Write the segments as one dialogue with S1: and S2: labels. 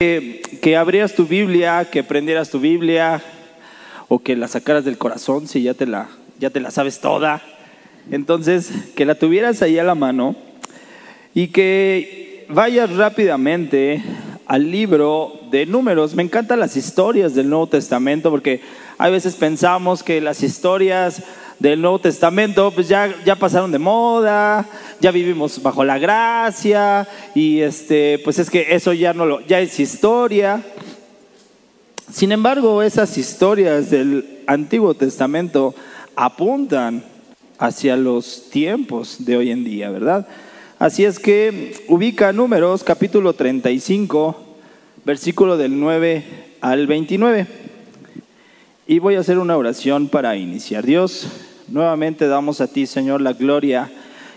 S1: que, que abrieras tu Biblia, que prendieras tu Biblia o que la sacaras del corazón si ya te la, ya te la sabes toda. Entonces, que la tuvieras ahí a la mano y que vayas rápidamente al libro de números. Me encantan las historias del Nuevo Testamento porque a veces pensamos que las historias del Nuevo Testamento pues ya, ya pasaron de moda, ya vivimos bajo la gracia y este pues es que eso ya no lo ya es historia. Sin embargo, esas historias del Antiguo Testamento apuntan hacia los tiempos de hoy en día, ¿verdad? Así es que ubica números capítulo 35, versículo del 9 al 29. Y voy a hacer una oración para iniciar. Dios, nuevamente damos a ti, Señor, la gloria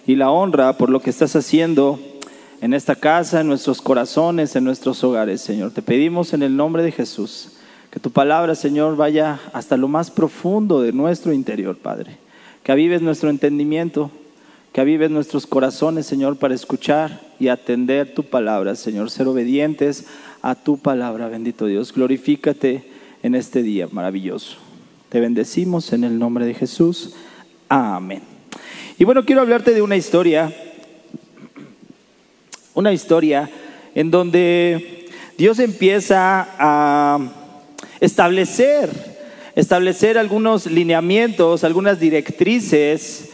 S1: y la honra por lo que estás haciendo en esta casa, en nuestros corazones, en nuestros hogares, Señor. Te pedimos en el nombre de Jesús que tu palabra, Señor, vaya hasta lo más profundo de nuestro interior, Padre. Que avives nuestro entendimiento, que avives nuestros corazones, Señor, para escuchar y atender tu palabra, Señor. Ser obedientes a tu palabra, bendito Dios. Glorifícate en este día maravilloso. Te bendecimos en el nombre de Jesús. Amén. Y bueno, quiero hablarte de una historia, una historia en donde Dios empieza a establecer, establecer algunos lineamientos, algunas directrices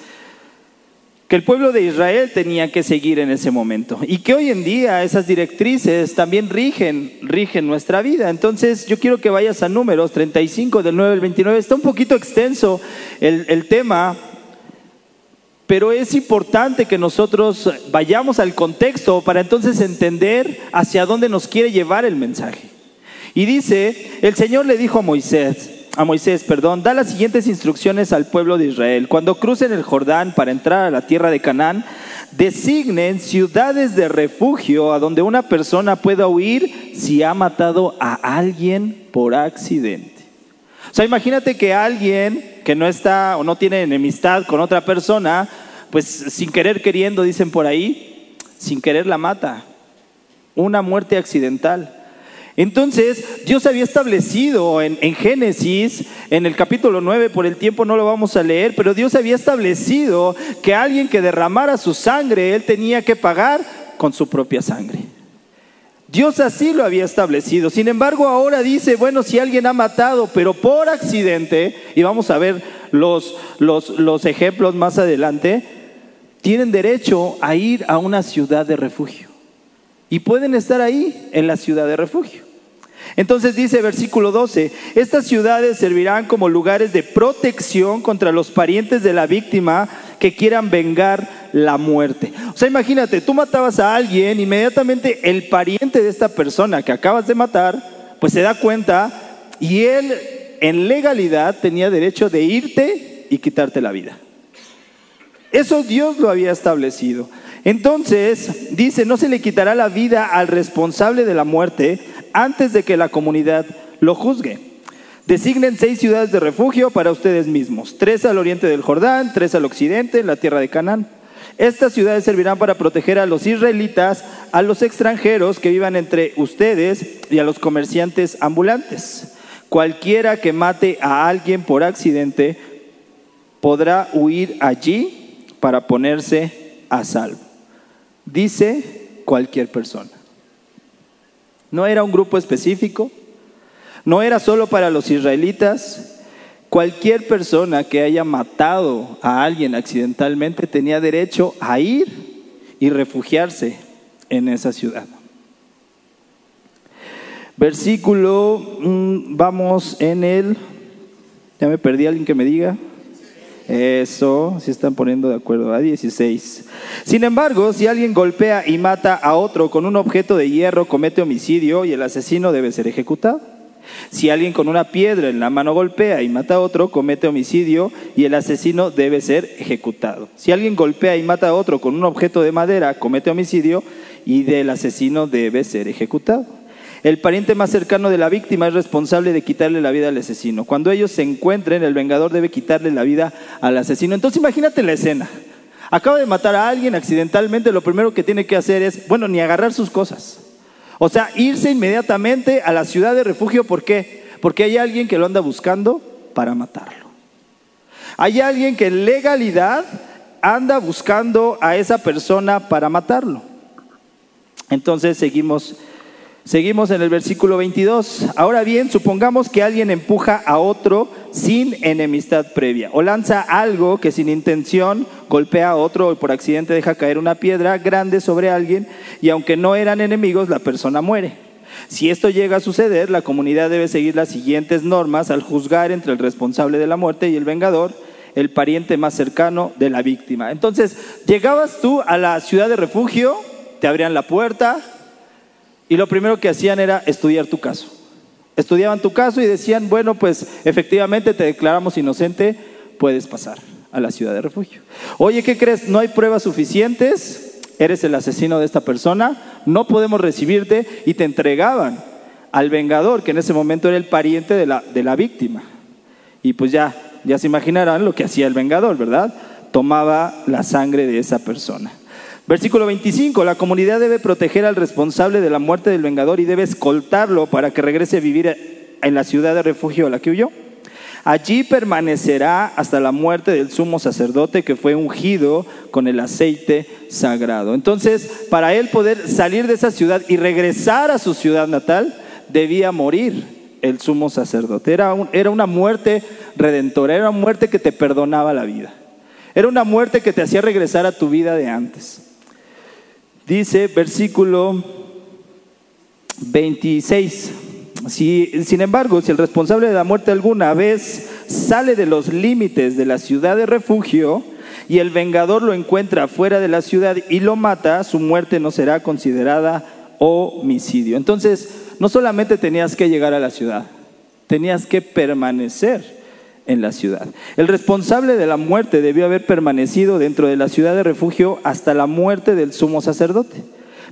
S1: que el pueblo de Israel tenía que seguir en ese momento y que hoy en día esas directrices también rigen, rigen nuestra vida. Entonces yo quiero que vayas a números 35 del 9 al 29. Está un poquito extenso el, el tema, pero es importante que nosotros vayamos al contexto para entonces entender hacia dónde nos quiere llevar el mensaje. Y dice, el Señor le dijo a Moisés, a Moisés, perdón, da las siguientes instrucciones al pueblo de Israel. Cuando crucen el Jordán para entrar a la tierra de Canaán, designen ciudades de refugio a donde una persona pueda huir si ha matado a alguien por accidente. O sea, imagínate que alguien que no está o no tiene enemistad con otra persona, pues sin querer queriendo, dicen por ahí, sin querer la mata. Una muerte accidental. Entonces, Dios había establecido en, en, Génesis, en el capítulo 9, por el tiempo no lo vamos a leer, pero Dios había establecido que alguien que derramara su sangre, él tenía que pagar con su propia sangre. Dios así lo había establecido. Sin embargo, ahora dice, bueno, si alguien ha matado, pero por accidente, y vamos a ver los, los, los ejemplos más adelante, tienen derecho a ir a una ciudad de refugio. Y pueden estar ahí, en la ciudad de refugio. Entonces dice versículo 12, estas ciudades servirán como lugares de protección contra los parientes de la víctima que quieran vengar la muerte. O sea, imagínate, tú matabas a alguien, inmediatamente el pariente de esta persona que acabas de matar, pues se da cuenta y él en legalidad tenía derecho de irte y quitarte la vida. Eso Dios lo había establecido. Entonces, dice, no se le quitará la vida al responsable de la muerte antes de que la comunidad lo juzgue. Designen seis ciudades de refugio para ustedes mismos, tres al oriente del Jordán, tres al occidente, en la tierra de Canaán. Estas ciudades servirán para proteger a los israelitas, a los extranjeros que vivan entre ustedes y a los comerciantes ambulantes. Cualquiera que mate a alguien por accidente podrá huir allí para ponerse a salvo. Dice cualquier persona. No era un grupo específico, no era solo para los israelitas. Cualquier persona que haya matado a alguien accidentalmente tenía derecho a ir y refugiarse en esa ciudad. Versículo, mm, vamos en el, ya me perdí, alguien que me diga. Eso, si están poniendo de acuerdo, a 16. Sin embargo, si alguien golpea y mata a otro con un objeto de hierro, comete homicidio y el asesino debe ser ejecutado. Si alguien con una piedra en la mano golpea y mata a otro, comete homicidio y el asesino debe ser ejecutado. Si alguien golpea y mata a otro con un objeto de madera, comete homicidio y del asesino debe ser ejecutado. El pariente más cercano de la víctima es responsable de quitarle la vida al asesino. Cuando ellos se encuentren, el vengador debe quitarle la vida al asesino. Entonces imagínate la escena. Acaba de matar a alguien accidentalmente, lo primero que tiene que hacer es, bueno, ni agarrar sus cosas. O sea, irse inmediatamente a la ciudad de refugio, ¿por qué? Porque hay alguien que lo anda buscando para matarlo. Hay alguien que en legalidad anda buscando a esa persona para matarlo. Entonces seguimos Seguimos en el versículo 22. Ahora bien, supongamos que alguien empuja a otro sin enemistad previa o lanza algo que sin intención golpea a otro o por accidente deja caer una piedra grande sobre alguien y aunque no eran enemigos, la persona muere. Si esto llega a suceder, la comunidad debe seguir las siguientes normas al juzgar entre el responsable de la muerte y el vengador, el pariente más cercano de la víctima. Entonces, llegabas tú a la ciudad de refugio, te abrían la puerta, y lo primero que hacían era estudiar tu caso. Estudiaban tu caso y decían, bueno, pues efectivamente te declaramos inocente, puedes pasar a la ciudad de refugio. Oye, ¿qué crees? No hay pruebas suficientes, eres el asesino de esta persona, no podemos recibirte y te entregaban al vengador, que en ese momento era el pariente de la, de la víctima. Y pues ya, ya se imaginarán lo que hacía el vengador, ¿verdad? Tomaba la sangre de esa persona. Versículo 25, la comunidad debe proteger al responsable de la muerte del vengador y debe escoltarlo para que regrese a vivir en la ciudad de refugio a la que huyó. Allí permanecerá hasta la muerte del sumo sacerdote que fue ungido con el aceite sagrado. Entonces, para él poder salir de esa ciudad y regresar a su ciudad natal, debía morir el sumo sacerdote. Era, era una muerte redentora, era una muerte que te perdonaba la vida. Era una muerte que te hacía regresar a tu vida de antes. Dice versículo 26. Si, sin embargo, si el responsable de la muerte alguna vez sale de los límites de la ciudad de refugio y el vengador lo encuentra fuera de la ciudad y lo mata, su muerte no será considerada homicidio. Entonces, no solamente tenías que llegar a la ciudad, tenías que permanecer en la ciudad. El responsable de la muerte debió haber permanecido dentro de la ciudad de refugio hasta la muerte del sumo sacerdote.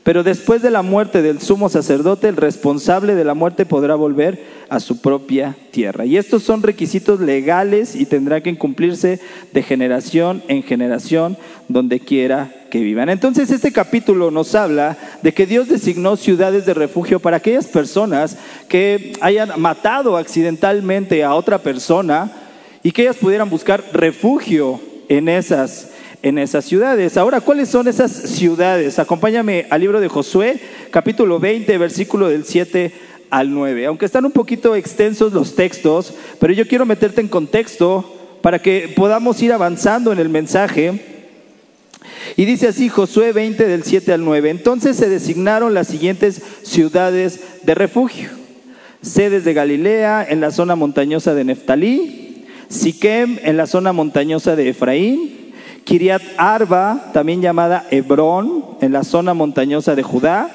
S1: Pero después de la muerte del sumo sacerdote, el responsable de la muerte podrá volver a su propia tierra. Y estos son requisitos legales y tendrá que cumplirse de generación en generación donde quiera que vivan. Entonces este capítulo nos habla de que Dios designó ciudades de refugio para aquellas personas que hayan matado accidentalmente a otra persona y que ellas pudieran buscar refugio en esas, en esas ciudades. Ahora, ¿cuáles son esas ciudades? Acompáñame al libro de Josué, capítulo 20, versículo del 7 al 9. Aunque están un poquito extensos los textos, pero yo quiero meterte en contexto para que podamos ir avanzando en el mensaje. Y dice así Josué 20 del 7 al 9. Entonces se designaron las siguientes ciudades de refugio. Sedes de Galilea, en la zona montañosa de Neftalí, Siquem en la zona montañosa de Efraín, Kiriat Arba, también llamada Hebrón, en la zona montañosa de Judá,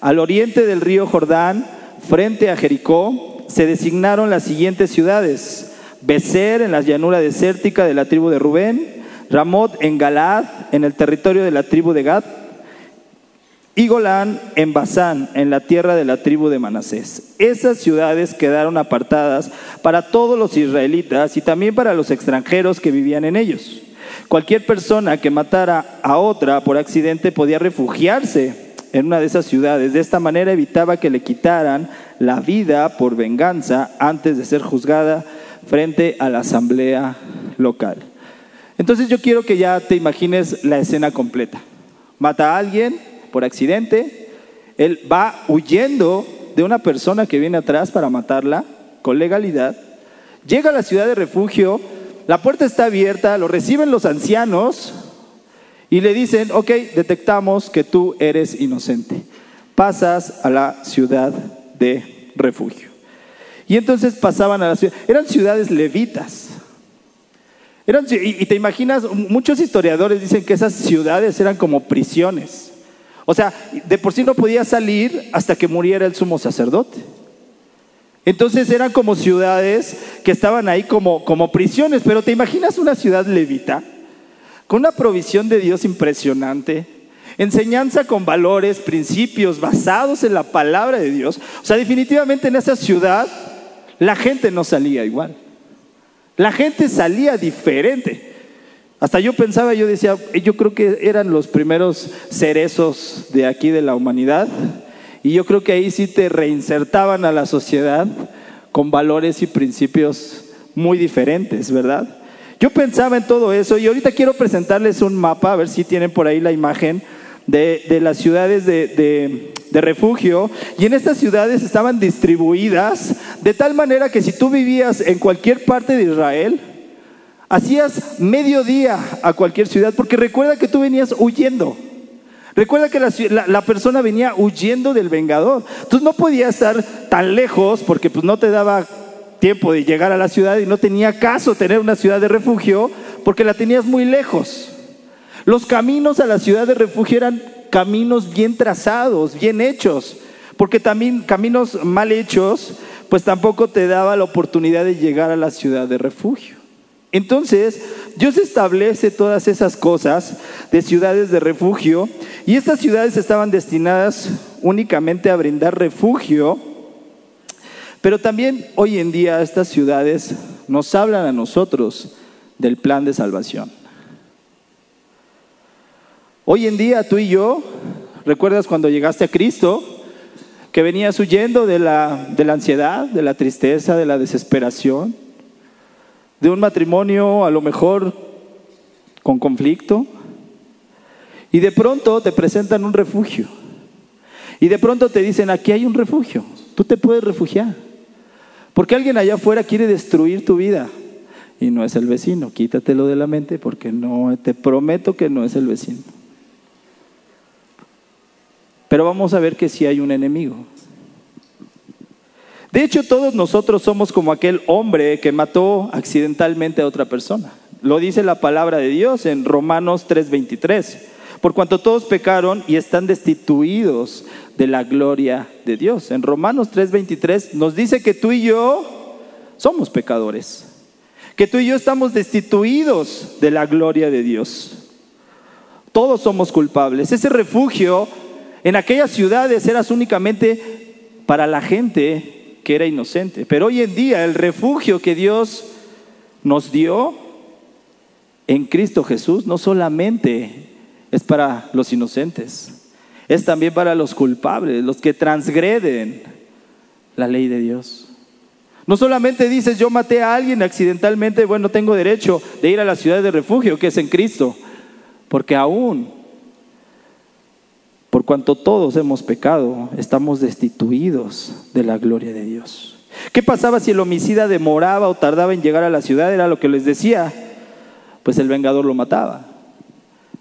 S1: al oriente del río Jordán, frente a Jericó, se designaron las siguientes ciudades: Becer en la llanura desértica de la tribu de Rubén, Ramot en Galad, en el territorio de la tribu de Gad, y Golán en Basán, en la tierra de la tribu de Manasés. Esas ciudades quedaron apartadas para todos los israelitas y también para los extranjeros que vivían en ellos. Cualquier persona que matara a otra por accidente podía refugiarse en una de esas ciudades. De esta manera evitaba que le quitaran la vida por venganza antes de ser juzgada frente a la asamblea local. Entonces yo quiero que ya te imagines la escena completa. Mata a alguien, por accidente, él va huyendo de una persona que viene atrás para matarla con legalidad, llega a la ciudad de refugio, la puerta está abierta, lo reciben los ancianos y le dicen, ok, detectamos que tú eres inocente, pasas a la ciudad de refugio. Y entonces pasaban a la ciudad, eran ciudades levitas. Y te imaginas, muchos historiadores dicen que esas ciudades eran como prisiones. O sea, de por sí no podía salir hasta que muriera el sumo sacerdote. Entonces eran como ciudades que estaban ahí como, como prisiones, pero ¿te imaginas una ciudad levita? Con una provisión de Dios impresionante, enseñanza con valores, principios basados en la palabra de Dios. O sea, definitivamente en esa ciudad la gente no salía igual. La gente salía diferente. Hasta yo pensaba, yo decía, yo creo que eran los primeros cerezos de aquí de la humanidad Y yo creo que ahí sí te reinsertaban a la sociedad con valores y principios muy diferentes, ¿verdad? Yo pensaba en todo eso y ahorita quiero presentarles un mapa, a ver si tienen por ahí la imagen de, las ciudades de, de refugio. Y en estas ciudades estaban distribuidas de tal manera que si tú vivías en cualquier parte de Israel, hacías medio día a cualquier ciudad, porque recuerda que tú venías huyendo. Recuerda que la, persona venía huyendo del vengador. Entonces no podía estar tan lejos porque pues no te daba tiempo de llegar a la ciudad y no tenía caso tener una ciudad de refugio porque la tenías muy lejos. Los caminos a la ciudad de refugio eran caminos bien trazados, bien hechos, porque también caminos mal hechos pues tampoco te daba la oportunidad de llegar a la ciudad de refugio. Entonces, Dios establece todas esas cosas de ciudades de refugio y estas ciudades estaban destinadas únicamente a brindar refugio, pero también hoy en día estas ciudades nos hablan a nosotros del plan de salvación. Hoy en día tú y yo, ¿recuerdas cuando llegaste a Cristo? Que venías huyendo de la, de la ansiedad, de la tristeza, de la desesperación de un matrimonio a lo mejor con conflicto y de pronto te presentan un refugio. Y de pronto te dicen aquí hay un refugio, tú te puedes refugiar porque alguien allá afuera quiere destruir tu vida. Y no es el vecino, quítatelo de la mente porque no te prometo que no es el vecino. Pero vamos a ver que si hay un enemigo. De hecho, todos nosotros somos como aquel hombre que mató accidentalmente a otra persona. Lo dice la palabra de Dios en Romanos 3:23. Por cuanto todos pecaron y están destituidos de la gloria de Dios. En Romanos 3:23 nos dice que tú y yo somos pecadores. Que tú y yo estamos destituidos de la gloria de Dios. Todos somos culpables. Ese refugio en aquellas ciudades era únicamente para la gente que era inocente. Pero hoy en día el refugio que Dios nos dio en Cristo Jesús no solamente es para los inocentes, es también para los culpables, los que transgreden la ley de Dios. No solamente dices yo maté a alguien accidentalmente, bueno, tengo derecho de ir a la ciudad de refugio que es en Cristo, porque aún por cuanto todos hemos pecado, estamos destituidos de la gloria de Dios. ¿Qué pasaba si el homicida demoraba o tardaba en llegar a la ciudad? Era lo que les decía. Pues el vengador lo mataba.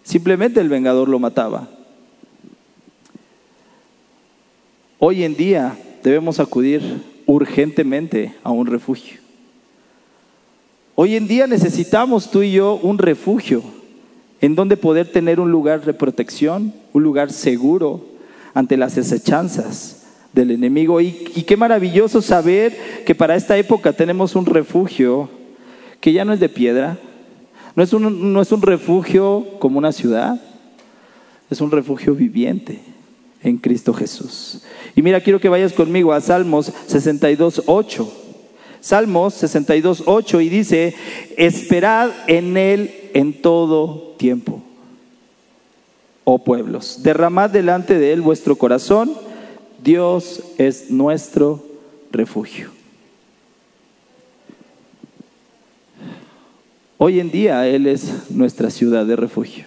S1: Simplemente el vengador lo mataba. Hoy en día debemos acudir urgentemente a un refugio. Hoy en día necesitamos tú y yo un refugio en donde poder tener un lugar de protección, un lugar seguro ante las desechanzas del enemigo. Y, qué maravilloso saber que para esta época tenemos un refugio que ya no es de piedra, no es un, no es un refugio como una ciudad, es un refugio viviente en Cristo Jesús. Y mira, quiero que vayas conmigo a Salmos 62, 8. Salmos 62, 8 y dice, esperad en Él en todo tiempo. Oh pueblos, derramad delante de Él vuestro corazón, Dios es nuestro refugio. Hoy en día Él es nuestra ciudad de refugio.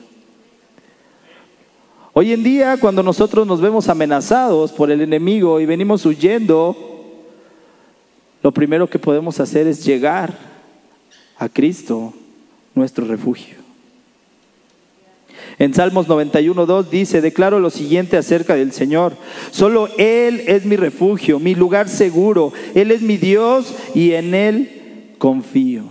S1: Hoy en día cuando nosotros nos vemos amenazados por el enemigo y venimos huyendo, lo primero que podemos hacer es llegar a Cristo, nuestro refugio. En Salmos 91.2 dice, declaro lo siguiente acerca del Señor. Solo Él es mi refugio, mi lugar seguro. Él es mi Dios y en Él confío.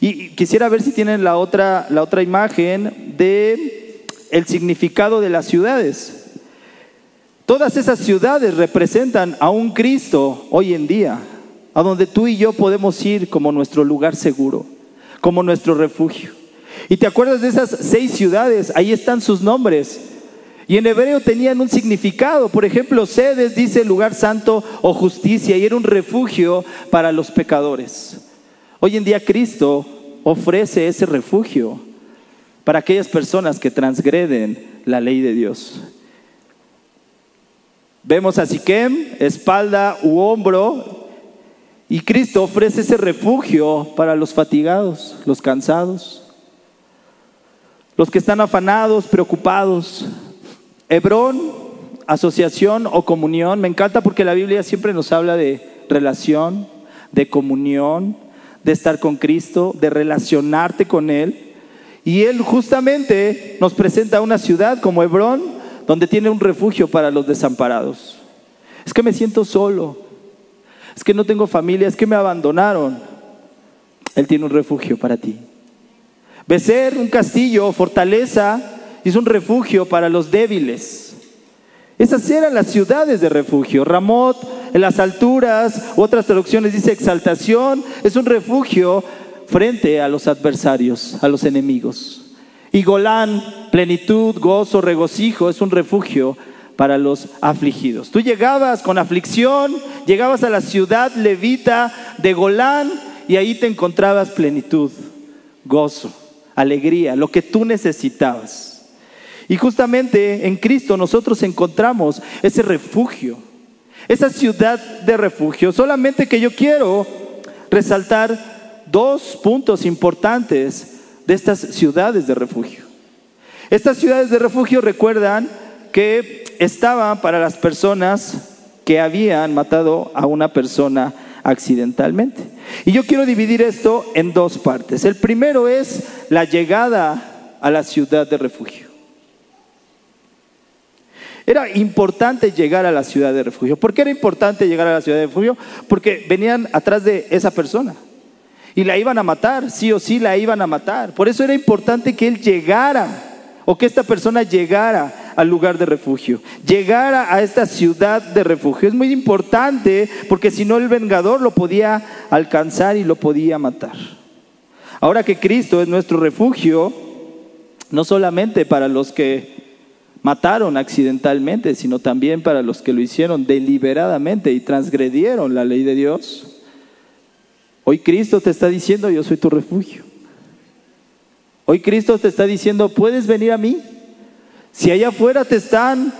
S1: Y quisiera ver si tienen la otra, la otra imagen de el significado de las ciudades. Todas esas ciudades representan a un Cristo hoy en día, a donde tú y yo podemos ir como nuestro lugar seguro, como nuestro refugio. Y te acuerdas de esas seis ciudades, ahí están sus nombres. Y en hebreo tenían un significado. Por ejemplo, Sedes dice lugar santo o justicia y era un refugio para los pecadores. Hoy en día Cristo ofrece ese refugio para aquellas personas que transgreden la ley de Dios. Vemos a Siquem, espalda u hombro, y Cristo ofrece ese refugio para los fatigados, los cansados, los que están afanados, preocupados. Hebrón, asociación o comunión, me encanta porque la Biblia siempre nos habla de relación, de comunión, de estar con Cristo, de relacionarte con Él. Y Él justamente nos presenta una ciudad como Hebrón, donde tiene un refugio para los desamparados. Es que me siento solo, es que no tengo familia, es que me abandonaron. Él tiene un refugio para ti. Becer, un castillo, fortaleza, es un refugio para los débiles. Esas eran las ciudades de refugio. Ramot, en las alturas, otras traducciones dice exaltación, es un refugio frente a los adversarios, a los enemigos. Y Golán, plenitud, gozo, regocijo, es un refugio para los afligidos. Tú llegabas con aflicción, llegabas a la ciudad levita de Golán y ahí te encontrabas plenitud, gozo, alegría, lo que tú necesitabas. Y justamente en Cristo nosotros encontramos ese refugio, esa ciudad de refugio. Solamente que yo quiero resaltar dos puntos importantes de estas ciudades de refugio. Estas ciudades de refugio recuerdan que estaban para las personas que habían matado a una persona accidentalmente. Y yo quiero dividir esto en dos partes. El primero es la llegada a la ciudad de refugio. Era importante llegar a la ciudad de refugio. ¿Por qué era importante llegar a la ciudad de refugio? Porque venían atrás de esa persona. Y la iban a matar, sí o sí la iban a matar. Por eso era importante que él llegara o que esta persona llegara al lugar de refugio, llegara a esta ciudad de refugio. Es muy importante porque si no el vengador lo podía alcanzar y lo podía matar. Ahora que Cristo es nuestro refugio, no solamente para los que mataron accidentalmente, sino también para los que lo hicieron deliberadamente y transgredieron la ley de Dios. Hoy Cristo te está diciendo, yo soy tu refugio. Hoy Cristo te está diciendo, puedes venir a mí. Si allá afuera te están,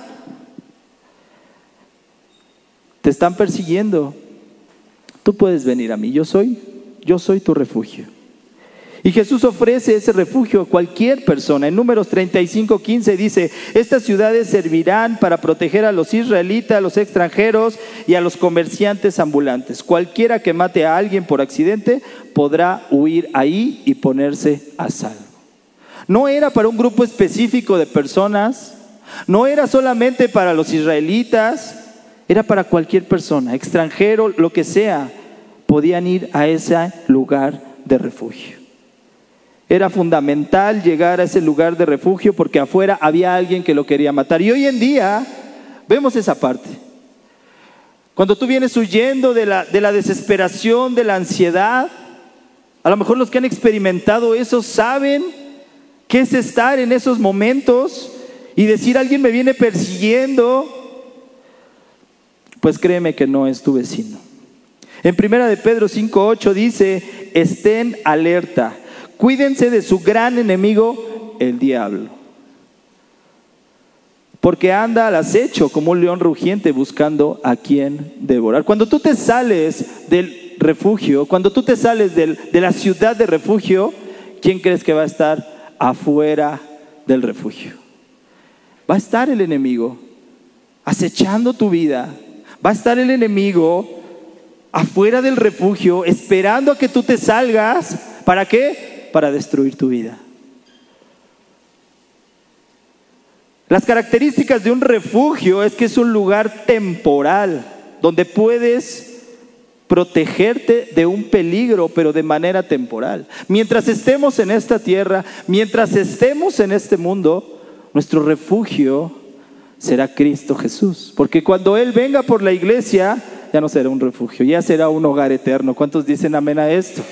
S1: te están persiguiendo, tú puedes venir a mí. Yo soy, yo soy tu refugio. Y Jesús ofrece ese refugio a cualquier persona. En números 35, 15 dice, estas ciudades servirán para proteger a los israelitas, a los extranjeros y a los comerciantes ambulantes. Cualquiera que mate a alguien por accidente podrá huir ahí y ponerse a salvo. No era para un grupo específico de personas, no era solamente para los israelitas, era para cualquier persona, extranjero, lo que sea, podían ir a ese lugar de refugio. Era fundamental llegar a ese lugar de refugio porque afuera había alguien que lo quería matar. Y hoy en día vemos esa parte. Cuando tú vienes huyendo de la, de la desesperación, de la ansiedad, a lo mejor los que han experimentado eso saben qué es estar en esos momentos y decir alguien me viene persiguiendo. Pues créeme que no es tu vecino. En primera de Pedro 5:8 dice, "Estén alerta." Cuídense de su gran enemigo, el diablo. Porque anda al acecho como un león rugiente buscando a quien devorar. Cuando tú te sales del refugio, cuando tú te sales de la ciudad de refugio, ¿quién crees que va a estar afuera del refugio? Va a estar el enemigo acechando tu vida. Va a estar el enemigo afuera del refugio esperando a que tú te salgas. ¿Para qué? para destruir tu vida. Las características de un refugio es que es un lugar temporal, donde puedes protegerte de un peligro, pero de manera temporal. Mientras estemos en esta tierra, mientras estemos en este mundo, nuestro refugio será Cristo Jesús. Porque cuando Él venga por la iglesia, ya no será un refugio, ya será un hogar eterno. ¿Cuántos dicen amén a esto?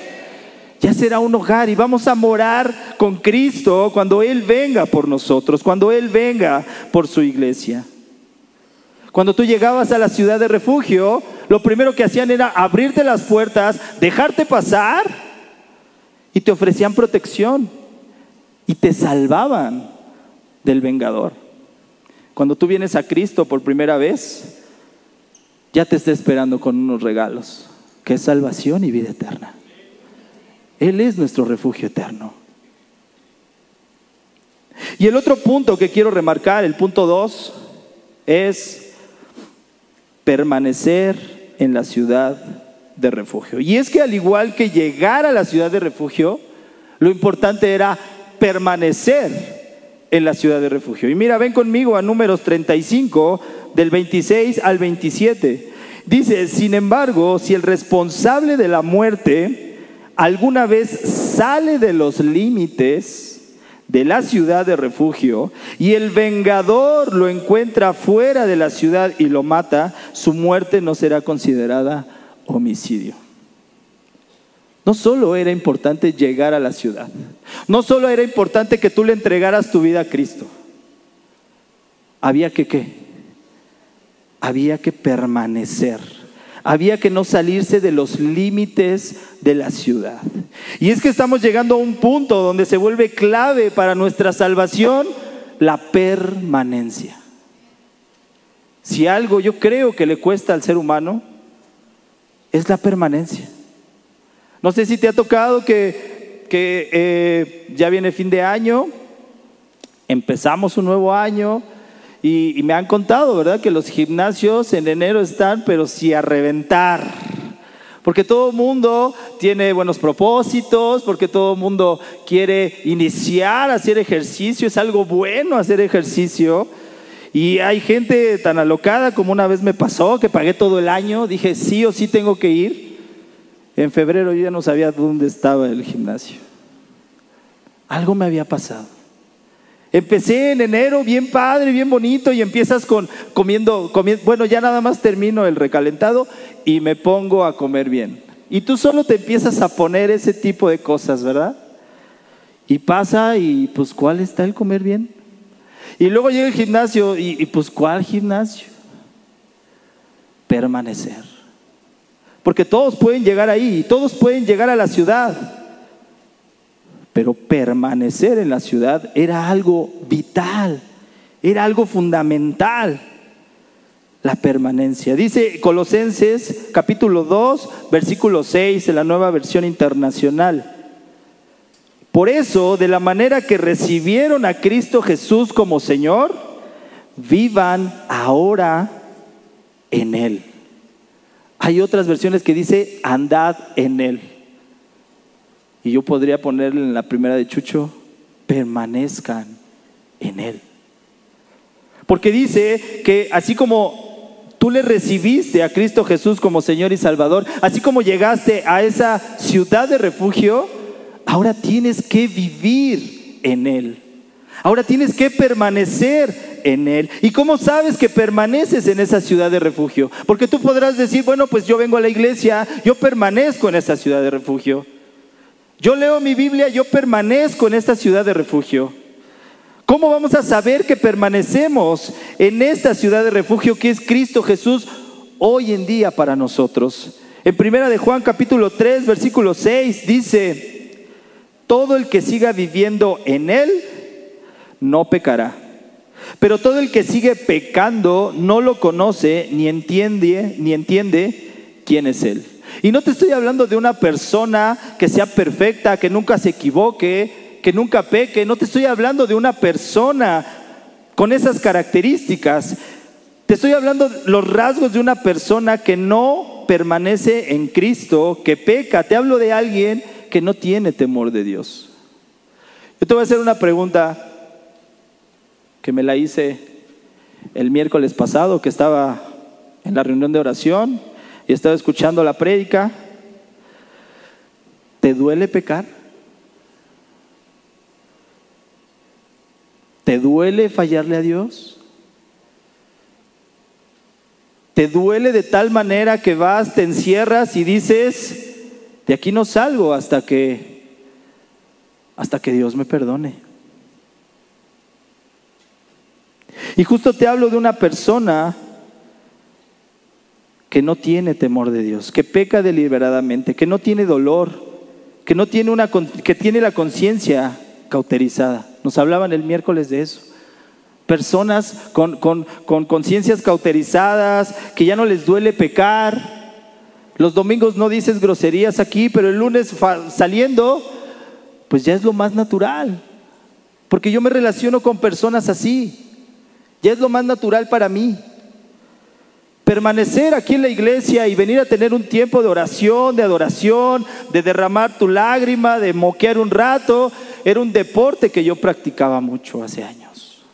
S1: ya será un hogar y vamos a morar con Cristo cuando Él venga por nosotros, cuando Él venga por su iglesia. Cuando tú llegabas a la ciudad de refugio, lo primero que hacían era abrirte las puertas, dejarte pasar y te ofrecían protección y te salvaban del vengador. Cuando tú vienes a Cristo por primera vez, ya te está esperando con unos regalos, que es salvación y vida eterna. Él es nuestro refugio eterno. Y el otro punto que quiero remarcar, el punto dos, es permanecer en la ciudad de refugio. Y es que al igual que llegar a la ciudad de refugio, lo importante era permanecer en la ciudad de refugio. Y mira, ven conmigo a números 35, del 26 al 27. Dice, sin embargo, si el responsable de la muerte alguna vez sale de los límites de la ciudad de refugio y el vengador lo encuentra fuera de la ciudad y lo mata, su muerte no será considerada homicidio. No solo era importante llegar a la ciudad, no solo era importante que tú le entregaras tu vida a Cristo, había que qué? Había que permanecer, había que no salirse de los límites de la ciudad. Y es que estamos llegando a un punto donde se vuelve clave para nuestra salvación la permanencia. Si algo yo creo que le cuesta al ser humano, es la permanencia. No sé si te ha tocado que, eh, ya viene fin de año, empezamos un nuevo año y, me han contado, ¿verdad? Que los gimnasios en enero están, pero sí a reventar. Porque todo el mundo tiene buenos propósitos, porque todo el mundo quiere iniciar a hacer ejercicio, es algo bueno hacer ejercicio. Y hay gente tan alocada como una vez me pasó, que pagué todo el año, dije sí o sí tengo que ir. En febrero yo ya no sabía dónde estaba el gimnasio. Algo me había pasado. Empecé en enero bien padre, bien bonito y empiezas con comiendo, comiendo, bueno, ya nada más termino el recalentado y me pongo a comer bien. Y tú solo te empiezas a poner ese tipo de cosas, ¿verdad? Y pasa y pues ¿cuál está el comer bien? Y luego llega el gimnasio y, y pues ¿cuál gimnasio? Permanecer. Porque todos pueden llegar ahí, todos pueden llegar a la ciudad. Pero permanecer en la ciudad era algo vital, era algo fundamental. La permanencia. Dice Colosenses capítulo 2, versículo 6 de la nueva versión internacional. Por eso, de la manera que recibieron a Cristo Jesús como Señor, vivan ahora en Él. Hay otras versiones que dice, andad en él. Y yo podría ponerle en la primera de Chucho, permanezcan en él. Porque dice que así como tú le recibiste a Cristo Jesús como Señor y Salvador, así como llegaste a esa ciudad de refugio, ahora tienes que vivir en él. Ahora tienes que permanecer en Él. ¿Y cómo sabes que permaneces en esa ciudad de refugio? Porque tú podrás decir, bueno, pues yo vengo a la iglesia, yo permanezco en esa ciudad de refugio. Yo leo mi Biblia, yo permanezco en esta ciudad de refugio. ¿Cómo vamos a saber que permanecemos en esta ciudad de refugio que es Cristo Jesús hoy en día para nosotros? En primera de Juan capítulo 3, versículo 6 dice, todo el que siga viviendo en él no pecará. Pero todo el que sigue pecando no lo conoce ni entiende, ni entiende quién es él. Y no te estoy hablando de una persona que sea perfecta, que nunca se equivoque, que nunca peque. No te estoy hablando de una persona con esas características. Te estoy hablando de los rasgos de una persona que no permanece en Cristo, que peca. Te hablo de alguien que no tiene temor de Dios. Yo te voy a hacer una pregunta que me la hice el miércoles pasado, que estaba en la reunión de oración y estaba escuchando la prédica. ¿Te duele pecar? ¿Te duele fallarle a Dios? ¿Te duele de tal manera que vas, te encierras y dices, de aquí no salgo hasta que hasta que Dios me perdone? Y justo te hablo de una persona que no tiene temor de Dios, que peca deliberadamente, que no tiene dolor, que no tiene una que tiene la conciencia cauterizada. Nos hablaban el miércoles de eso. Personas con, con conciencias cauterizadas, que ya no les duele pecar. Los domingos no dices groserías aquí, pero el lunes saliendo, pues ya es lo más natural. Porque yo me relaciono con personas así. Ya es lo más natural para mí. Permanecer aquí en la iglesia y venir a tener un tiempo de oración, de adoración, de derramar tu lágrima, de moquear un rato, era un deporte que yo practicaba mucho hace años.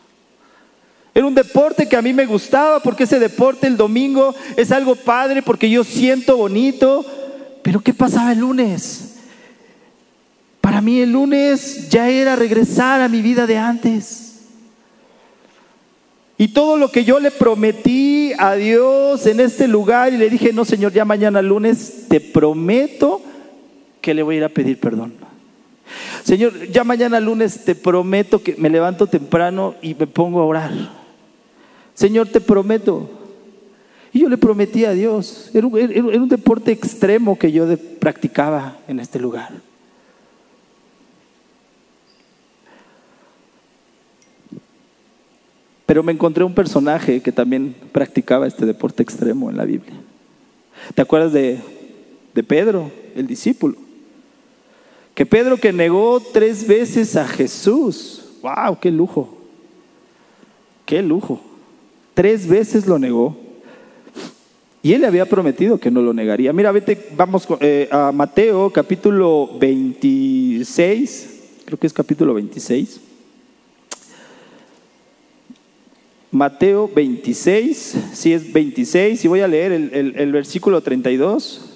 S1: Era un deporte que a mí me gustaba porque ese deporte el domingo es algo padre porque yo siento bonito. Pero ¿qué pasaba el lunes? Para mí el lunes ya era regresar a mi vida de antes. Y todo lo que yo le prometí a Dios en este lugar y le dije, no Señor, ya mañana lunes te prometo que le voy a ir a pedir perdón. Señor, ya mañana lunes te prometo que me levanto temprano y me pongo a orar. Señor, te prometo. Y yo le prometí a Dios. Era un, deporte extremo que yo practicaba en este lugar. Pero me encontré un personaje que también practicaba este deporte extremo en la Biblia. ¿Te acuerdas de, Pedro, el discípulo? Que Pedro que negó tres veces a Jesús. ¡Wow! ¡Qué lujo! ¡Qué lujo! Tres veces lo negó. Y él le había prometido que no lo negaría. Mira, vete, vamos eh, a Mateo capítulo 26, creo que es capítulo 26. Mateo 26, si es 26, y voy a leer el, el, versículo 32.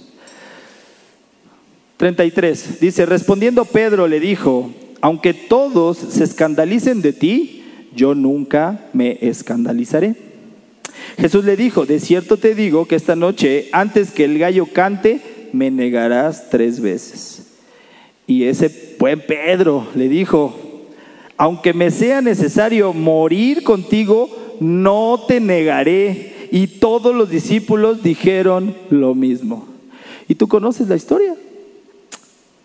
S1: 33, dice, respondiendo Pedro le dijo, aunque todos se escandalicen de ti, yo nunca me escandalizaré. Jesús le dijo, de cierto te digo que esta noche, antes que el gallo cante, me negarás tres veces. Y ese buen Pedro le dijo, aunque me sea necesario morir contigo, no te negaré. Y todos los discípulos dijeron lo mismo. Y tú conoces la historia.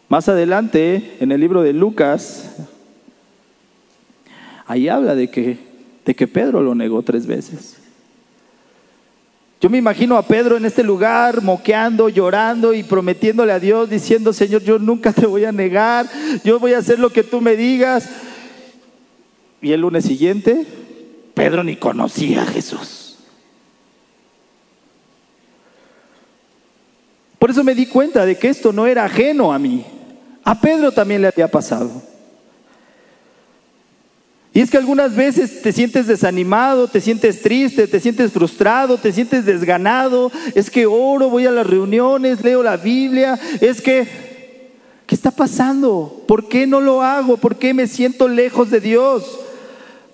S1: Más adelante, en el libro de Lucas, ahí habla de que, de que Pedro lo negó tres veces. Yo me imagino a Pedro en este lugar, moqueando, llorando y prometiéndole a Dios, diciendo, Señor, yo nunca te voy a negar, yo voy a hacer lo que tú me digas. Y el lunes siguiente, Pedro ni conocía a Jesús. Por eso me di cuenta de que esto no era ajeno a mí. A Pedro también le había pasado. Y es que algunas veces te sientes desanimado, te sientes triste, te sientes frustrado, te sientes desganado. Es que oro, voy a las reuniones, leo la Biblia. Es que, ¿qué está pasando? ¿Por qué no lo hago? ¿Por qué me siento lejos de Dios?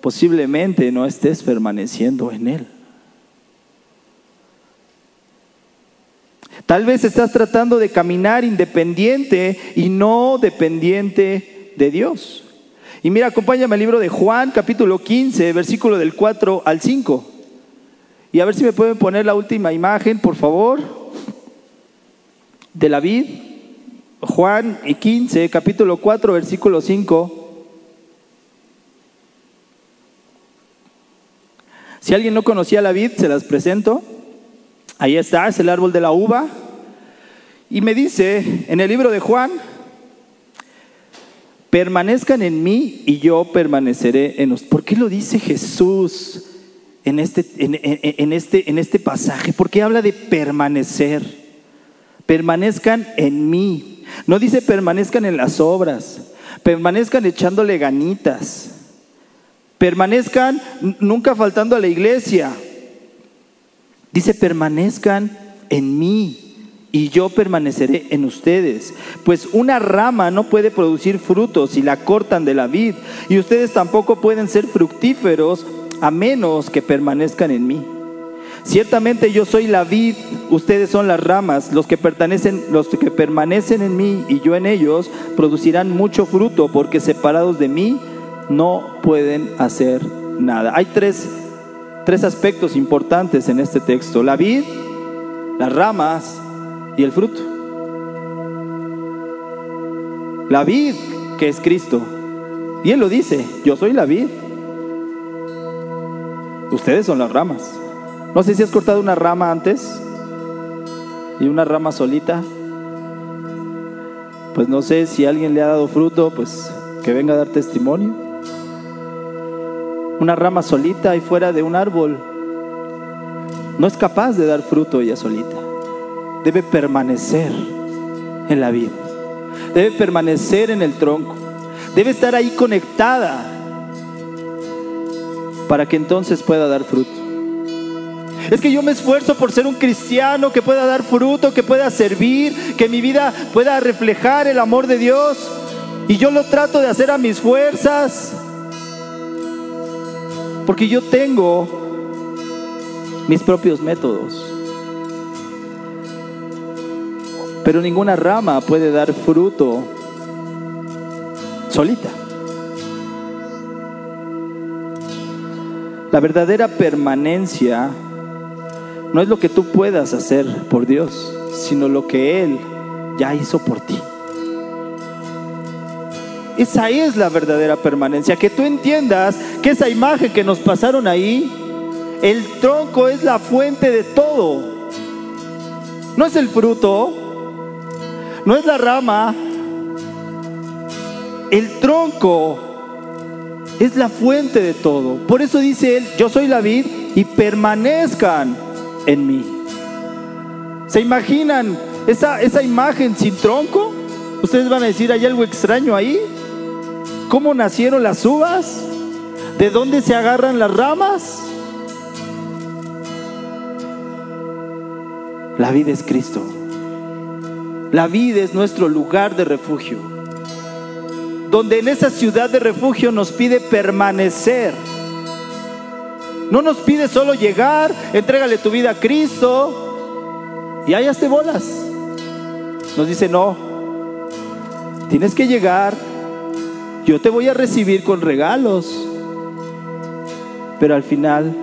S1: Posiblemente no estés permaneciendo en Él. Tal vez estás tratando de caminar independiente y no dependiente de Dios. Y mira, acompáñame al libro de Juan, capítulo 15, versículo del 4 al 5. Y a ver si me pueden poner la última imagen, por favor, de la vid. Juan 15, capítulo 4, versículo 5. Si alguien no conocía la vid, se las presento. Ahí está, es el árbol de la uva. Y me dice en el libro de Juan, permanezcan en mí y yo permaneceré en ustedes. ¿Por qué lo dice Jesús en este, en, este, en este pasaje? ¿Por qué habla de permanecer? Permanezcan en mí. No dice permanezcan en las obras, permanezcan echándole ganitas. Permanezcan nunca faltando a la iglesia. Dice, permanezcan en mí y yo permaneceré en ustedes. Pues una rama no puede producir frutos si la cortan de la vid, y ustedes tampoco pueden ser fructíferos a menos que permanezcan en mí. Ciertamente yo soy la vid, ustedes son las ramas, los que pertenecen, los que permanecen en mí y yo en ellos producirán mucho fruto, porque separados de mí no pueden hacer nada. Hay tres, tres aspectos importantes en este texto. La vid, las ramas y el fruto. La vid, que es Cristo. Y Él lo dice, yo soy la vid. Ustedes son las ramas. No sé si has cortado una rama antes y una rama solita. Pues no sé si alguien le ha dado fruto, pues que venga a dar testimonio. Una rama solita y fuera de un árbol no es capaz de dar fruto ella solita. Debe permanecer en la vida. Debe permanecer en el tronco. Debe estar ahí conectada para que entonces pueda dar fruto. Es que yo me esfuerzo por ser un cristiano que pueda dar fruto, que pueda servir, que mi vida pueda reflejar el amor de Dios. Y yo lo trato de hacer a mis fuerzas. Porque yo tengo mis propios métodos. Pero ninguna rama puede dar fruto solita. La verdadera permanencia no es lo que tú puedas hacer por Dios, sino lo que Él ya hizo por ti. Esa es la verdadera permanencia. Que tú entiendas que esa imagen que nos pasaron ahí, el tronco es la fuente de todo. No es el fruto, no es la rama. El tronco es la fuente de todo. Por eso dice él, yo soy la vid y permanezcan en mí. ¿Se imaginan esa, esa imagen sin tronco? Ustedes van a decir, ¿hay algo extraño ahí? ¿Cómo nacieron las uvas? ¿De dónde se agarran las ramas? La vida es Cristo. La vida es nuestro lugar de refugio. Donde en esa ciudad de refugio nos pide permanecer. No nos pide solo llegar, entrégale tu vida a Cristo y hayas bolas. Nos dice, no, tienes que llegar, yo te voy a recibir con regalos, pero al final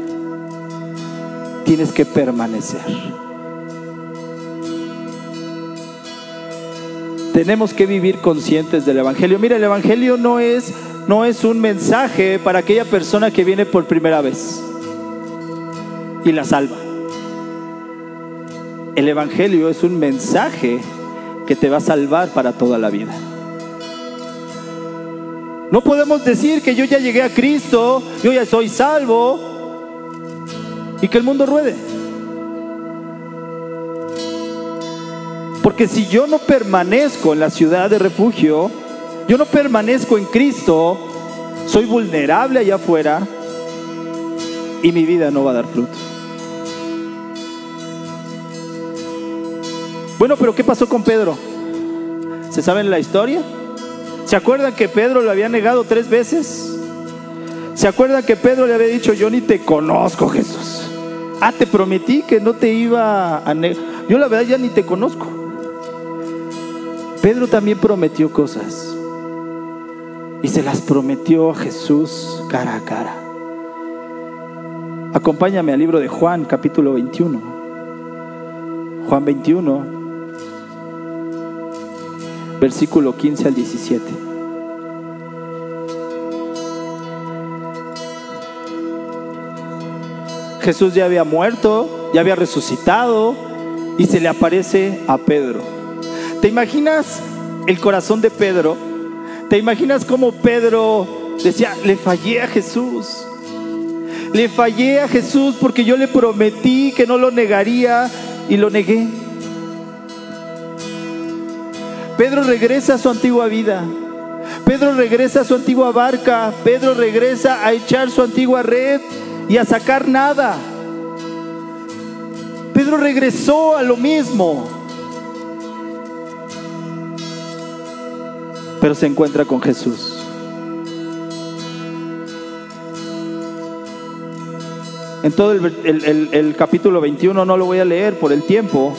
S1: tienes que permanecer. Tenemos que vivir conscientes del Evangelio. Mira, el Evangelio no es, no es un mensaje para aquella persona que viene por primera vez y la salva. El Evangelio es un mensaje que te va a salvar para toda la vida. No podemos decir que yo ya llegué a Cristo, yo ya soy salvo y que el mundo ruede. Porque si yo no permanezco en la ciudad de refugio, yo no permanezco en Cristo, soy vulnerable allá afuera y mi vida no va a dar fruto. Bueno, pero ¿qué pasó con Pedro? ¿Se saben la historia? ¿Se acuerdan que Pedro lo había negado tres veces? ¿Se acuerdan que Pedro le había dicho, yo ni te conozco, Jesús? Ah, te prometí que no te iba a negar. Yo la verdad ya ni te conozco. Pedro también prometió cosas. Y se las prometió a Jesús cara a cara. Acompáñame al libro de Juan, capítulo 21. Juan 21, versículo 15 al 17. Jesús ya había muerto, ya había resucitado y se le aparece a Pedro. ¿Te imaginas el corazón de Pedro? ¿Te imaginas cómo Pedro decía, le fallé a Jesús? Le fallé a Jesús porque yo le prometí que no lo negaría y lo negué. Pedro regresa a su antigua vida. Pedro regresa a su antigua barca. Pedro regresa a echar su antigua red y a sacar nada. Pedro regresó a lo mismo. Pero se encuentra con Jesús. En todo el, capítulo 21 no lo voy a leer por el tiempo,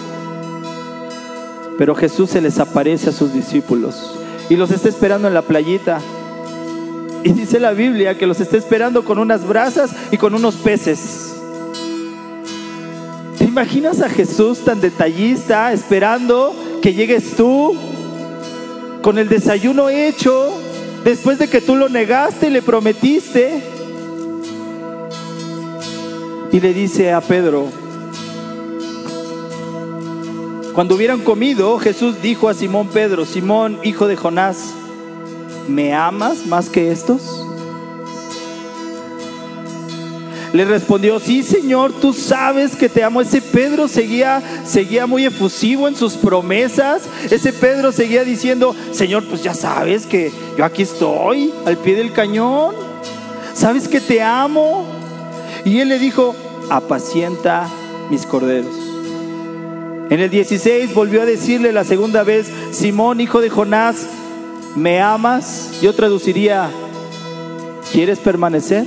S1: pero Jesús se les aparece a sus discípulos y los está esperando en la playita. Y dice la Biblia que los está esperando con unas brasas y con unos peces. ¿Te imaginas a Jesús tan detallista esperando que llegues tú con el desayuno hecho después de que tú lo negaste y le prometiste? y le dice a Pedro, cuando hubieran comido, Jesús dijo a Simón Pedro, Simón, hijo de Jonás, ¿me amas más que estos? Le respondió, sí Señor, tú sabes que te amo. Ese Pedro seguía, seguía muy efusivo en sus promesas. Ese Pedro seguía diciendo, Señor, pues ya sabes que yo aquí estoy, al pie del cañón. Sabes que te amo. Y él le dijo, apacienta mis corderos. En el 16 volvió a decirle la segunda vez, Simón, hijo de Jonás, ¿me amas? Yo traduciría, ¿quieres permanecer?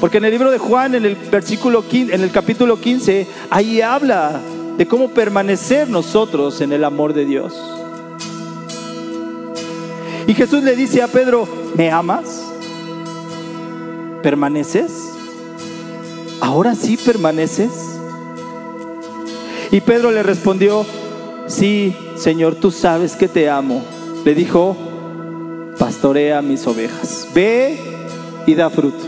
S1: Porque en el libro de Juan, en el versículo en el capítulo 15, ahí habla de cómo permanecer nosotros en el amor de Dios. Y Jesús le dice a Pedro, ¿me amas? ¿Permaneces? ¿Ahora sí permaneces? Y Pedro le respondió, sí, Señor, tú sabes que te amo. Le dijo, pastorea mis ovejas, ve y da fruto.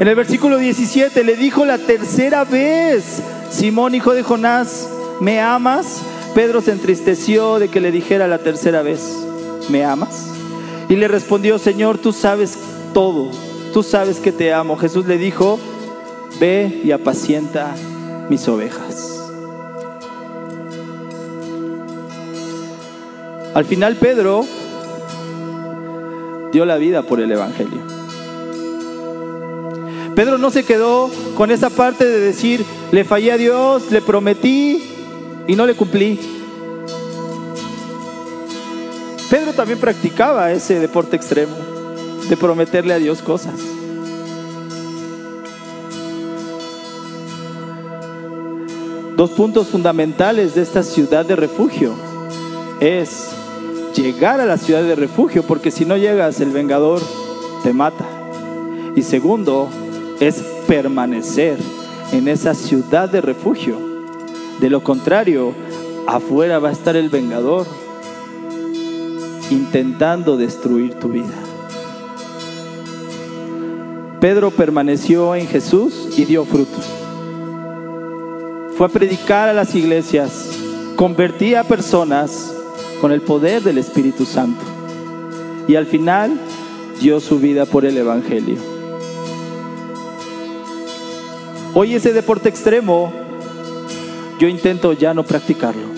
S1: En el versículo 17 le dijo la tercera vez, Simón, hijo de Jonás, ¿me amas? Pedro se entristeció de que le dijera la tercera vez, ¿me amas? Y le respondió, Señor, tú sabes todo, tú sabes que te amo. Jesús le dijo, ve y apacienta mis ovejas. Al final Pedro dio la vida por el Evangelio. Pedro no se quedó con esa parte de decir, le fallé a Dios, le prometí y no le cumplí. Pedro también practicaba ese deporte extremo, de prometerle a Dios cosas. Dos puntos fundamentales de esta ciudad de refugio es llegar a la ciudad de refugio, porque si no llegas el vengador te mata. Y segundo, es permanecer en esa ciudad de refugio. De lo contrario, afuera va a estar el vengador intentando destruir tu vida. Pedro permaneció en Jesús y dio fruto. Fue a predicar a las iglesias, convertía a personas con el poder del Espíritu Santo y al final dio su vida por el Evangelio. Hoy ese deporte extremo, yo intento ya no practicarlo.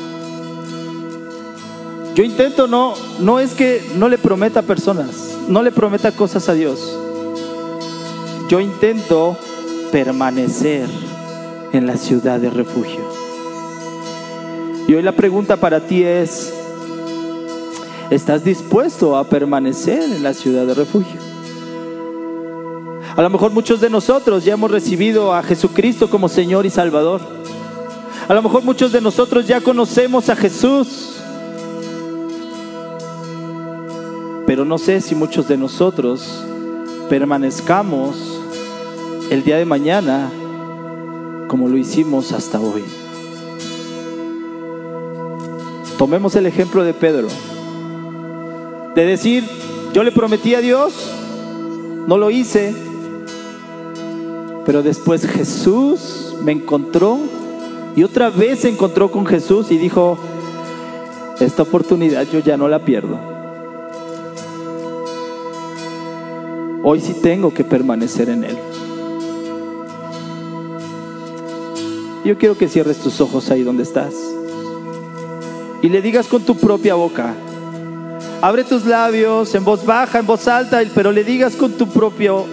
S1: Yo intento no, no es que no le prometa personas, no le prometa cosas a Dios. Yo intento permanecer en la ciudad de refugio. Y hoy la pregunta para ti es, ¿estás dispuesto a permanecer en la ciudad de refugio? A lo mejor muchos de nosotros ya hemos recibido a Jesucristo como Señor y Salvador. A lo mejor muchos de nosotros ya conocemos a Jesús. Pero no sé si muchos de nosotros permanezcamos el día de mañana como lo hicimos hasta hoy. Tomemos el ejemplo de Pedro. De decir, yo le prometí a Dios, no lo hice, pero después Jesús me encontró y otra vez se encontró con Jesús y dijo, esta oportunidad yo ya no la pierdo. Hoy sí tengo que permanecer en Él. Yo quiero que cierres tus ojos ahí donde estás y le digas con tu propia boca, abre tus labios en voz baja, en voz alta, pero le digas con tu, propio,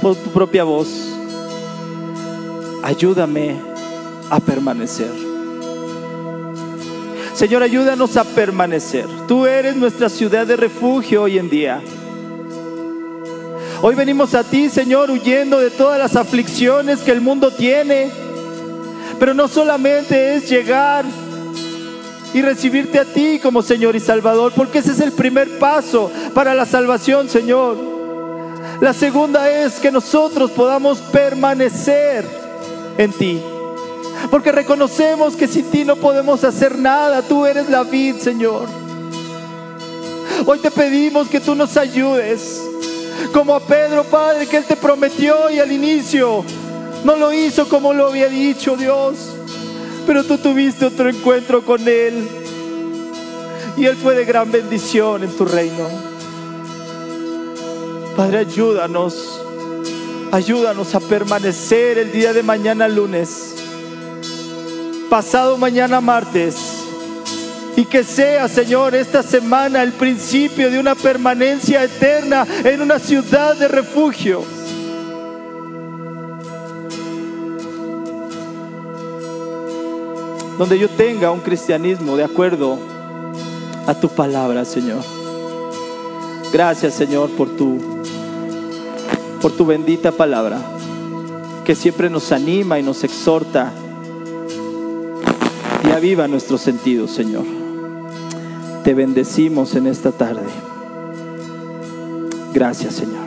S1: con tu propia voz ayúdame a permanecer. Señor, ayúdanos a permanecer. Tú eres nuestra ciudad de refugio hoy en día. Hoy venimos a ti, Señor, huyendo de todas las aflicciones que el mundo tiene. Pero no solamente es llegar y recibirte a ti como Señor y Salvador, porque ese es el primer paso para la salvación, Señor. La segunda es que nosotros podamos permanecer en ti. Porque reconocemos que sin ti no podemos hacer nada. Tú eres la vid, Señor. Hoy te pedimos que tú nos ayudes Como a Pedro, Padre, que Él te prometió y al inicio no lo hizo como lo había dicho Dios. Pero tú tuviste otro encuentro con Él. Y Él fue de gran bendición en tu reino. Padre, ayúdanos. Ayúdanos a permanecer el día de mañana lunes. Pasado mañana martes. Y que sea, Señor, esta semana el principio de una permanencia eterna en una ciudad de refugio. Donde yo tenga un cristianismo de acuerdo a tu palabra, Señor. Gracias, Señor, por tu por tu bendita palabra que siempre nos anima y nos exhorta y aviva nuestros sentidos, Señor. Te bendecimos en esta tarde. Gracias, Señor.